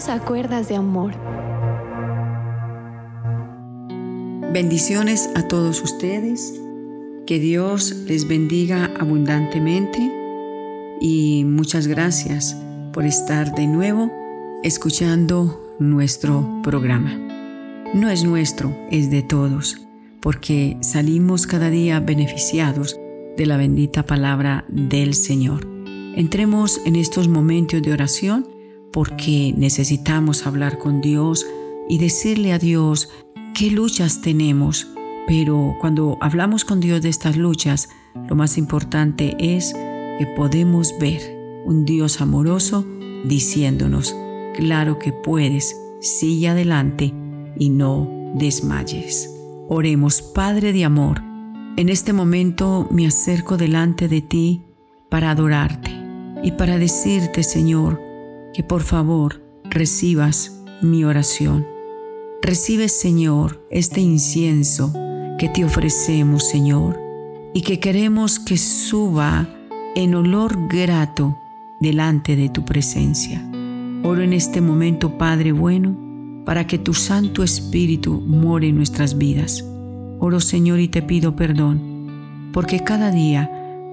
Solo a cuerdas de amor. Bendiciones a todos ustedes. Que Dios les bendiga abundantemente y muchas gracias por estar de nuevo escuchando nuestro programa. No es nuestro, es de todos, porque salimos cada día beneficiados de la bendita palabra del Señor. Entremos en estos momentos de oración porque necesitamos hablar con Dios y decirle a Dios qué luchas tenemos. Pero cuando hablamos con Dios de estas luchas, lo más importante es que podemos ver un Dios amoroso diciéndonos, claro que puedes, sigue adelante y no desmayes. Oremos, Padre de amor, en este momento me acerco delante de ti para adorarte y para decirte, Señor, que por favor recibas mi oración. Recibe, Señor, este incienso que te ofrecemos, Señor, y que queremos que suba en olor grato delante de tu presencia. Oro en este momento, Padre bueno, para que tu Santo Espíritu more en nuestras vidas. Oro, Señor, y te pido perdón, porque cada día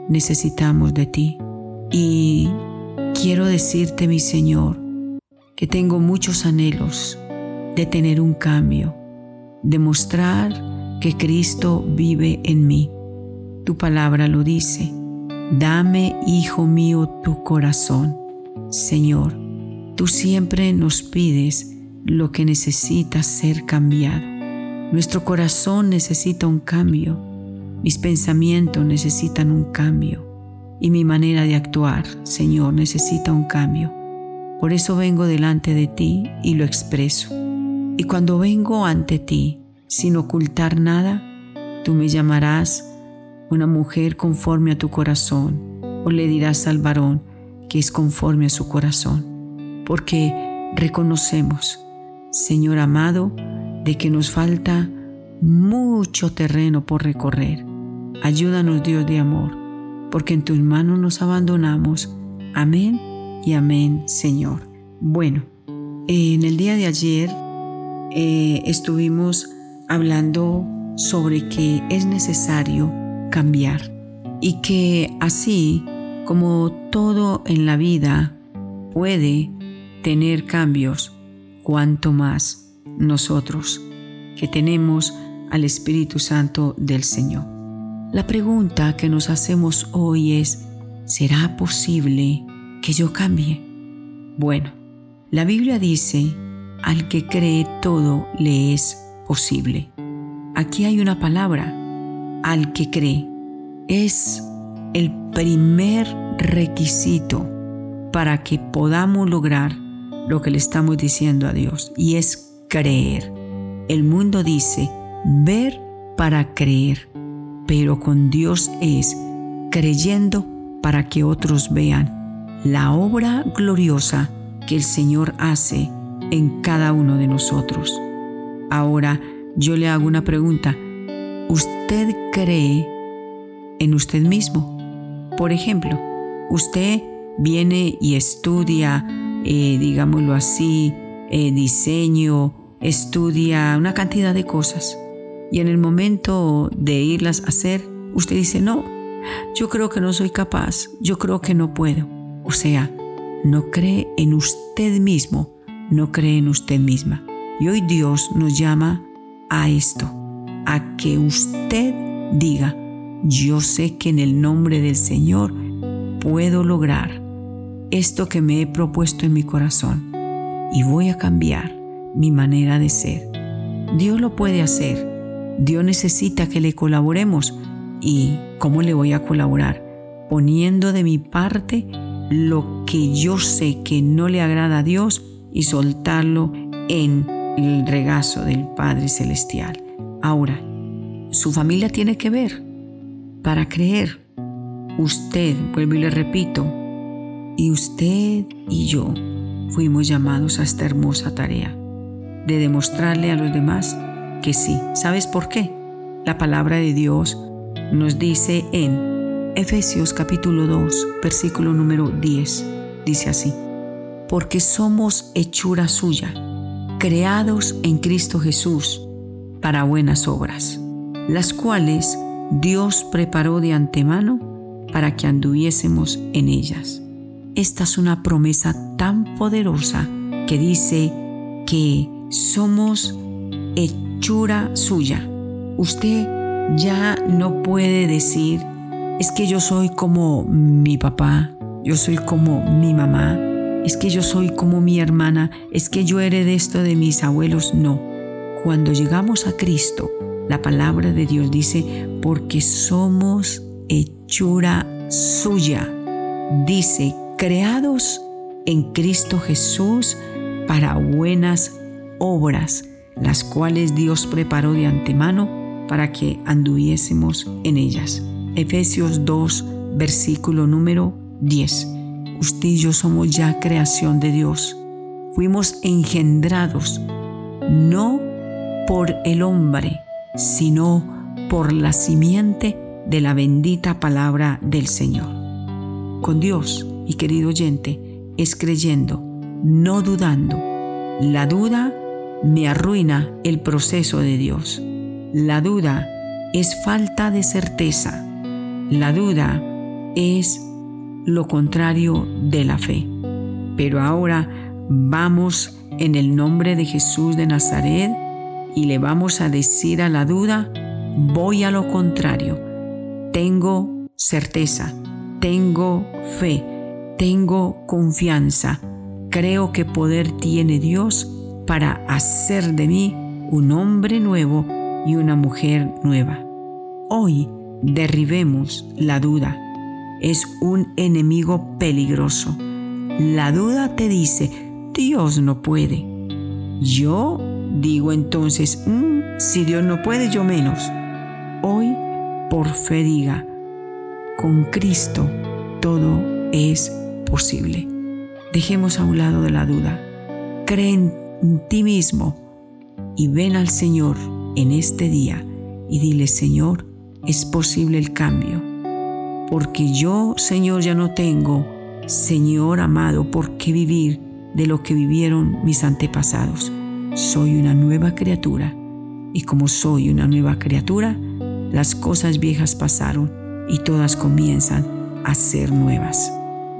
necesitamos de ti. Y quiero decirte, mi Señor, que tengo muchos anhelos de tener un cambio, de mostrar que Cristo vive en mí. Tu palabra lo dice. Dame, Hijo mío, tu corazón. Señor, tú siempre nos pides lo que necesita ser cambiado. Nuestro corazón necesita un cambio. Mis pensamientos necesitan un cambio y mi manera de actuar, Señor, necesita un cambio. Por eso vengo delante de ti y lo expreso. Y cuando vengo ante ti, sin ocultar nada, tú me llamarás una mujer conforme a tu corazón, o le dirás al varón que es conforme a su corazón. Porque reconocemos, Señor amado, de que nos falta mucho terreno por recorrer. Ayúdanos, Dios de amor porque en tus manos nos abandonamos. Amén y amén, Señor. Bueno, en el día de ayer eh, estuvimos hablando sobre que es necesario cambiar y que así como todo en la vida puede tener cambios, cuanto más nosotros que tenemos al Espíritu Santo del Señor. La pregunta que nos hacemos hoy es, ¿será posible que yo cambie? Bueno, la Biblia dice, al que cree todo le es posible. Aquí hay una palabra, al que cree. Es el primer requisito para que podamos lograr lo que le estamos diciendo a Dios y es creer. El mundo dice ver para creer pero con Dios es creyendo para que otros vean la obra gloriosa que el Señor hace en cada uno de nosotros. Ahora yo le hago una pregunta. ¿Usted cree en usted mismo? Por ejemplo, usted viene y estudia, eh, digámoslo así, eh, diseño, estudia una cantidad de cosas y en el momento de irlas a hacer, usted dice, no, yo creo que no soy capaz, yo creo que no puedo. O sea, no cree en usted mismo, no cree en usted misma. Y hoy Dios nos llama a esto, a que usted diga, yo sé que en el nombre del Señor puedo lograr esto que me he propuesto en mi corazón y voy a cambiar mi manera de ser. Dios lo puede hacer Dios necesita que le colaboremos. ¿Y cómo le voy a colaborar? Poniendo de mi parte lo que yo sé que no le agrada a Dios y soltarlo en el regazo del Padre Celestial. Ahora, su familia tiene que ver para creer. Usted, vuelvo y le repito, y usted y yo fuimos llamados a esta hermosa tarea de demostrarle a los demás que sí. ¿Sabes por qué? La palabra de Dios nos dice en Efesios capítulo 2, versículo número 10. Dice así, porque somos hechura suya, creados en Cristo Jesús para buenas obras, las cuales Dios preparó de antemano para que anduviésemos en ellas. Esta es una promesa tan poderosa que dice que somos hechura suya. Usted ya no puede decir, es que yo soy como mi papá, yo soy como mi mamá, es que yo soy como mi hermana, es que yo heredé esto de mis abuelos. No, cuando llegamos a Cristo, la palabra de Dios dice, porque somos hechura suya. Dice, creados en Cristo Jesús para buenas obras, las cuales Dios preparó de antemano para que anduviésemos en ellas. Efesios 2, versículo número 10. Usted y yo somos ya creación de Dios. Fuimos engendrados no por el hombre, sino por la simiente de la bendita palabra del Señor. Con Dios, y querido oyente, es creyendo, no dudando. La duda me arruina el proceso de Dios. La duda es falta de certeza. La duda es lo contrario de la fe. Pero ahora vamos en el nombre de Jesús de Nazaret y le vamos a decir a la duda, voy a lo contrario. Tengo certeza, tengo fe, tengo confianza. Creo que poder tiene Dios para hacer de mí un hombre nuevo y una mujer nueva. Hoy derribemos la duda. Es un enemigo peligroso. La duda te dice, Dios no puede. Yo digo entonces, mm, si Dios no puede, yo menos. Hoy, por fe diga, con Cristo todo es posible. Dejemos a un lado de la duda. Cree ti mismo y ven al Señor en este día y dile, Señor, es posible el cambio. Porque yo, Señor, ya no tengo, Señor amado, por qué vivir de lo que vivieron mis antepasados. Soy una nueva criatura. Y como soy una nueva criatura, las cosas viejas pasaron y todas comienzan a ser nuevas.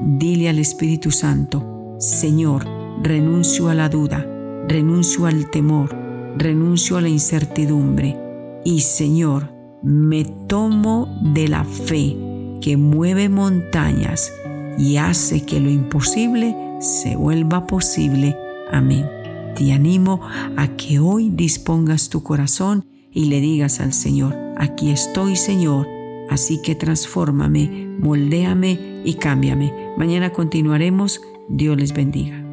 Dile al Espíritu Santo, Señor, renuncio a la duda, renuncio al temor, renuncio a la incertidumbre y Señor, me tomo de la fe que mueve montañas y hace que lo imposible se vuelva posible. Amén. Te animo a que hoy dispongas tu corazón y le digas al Señor, aquí estoy Señor, así que transfórmame, moldéame y cámbiame. Mañana continuaremos. Dios les bendiga.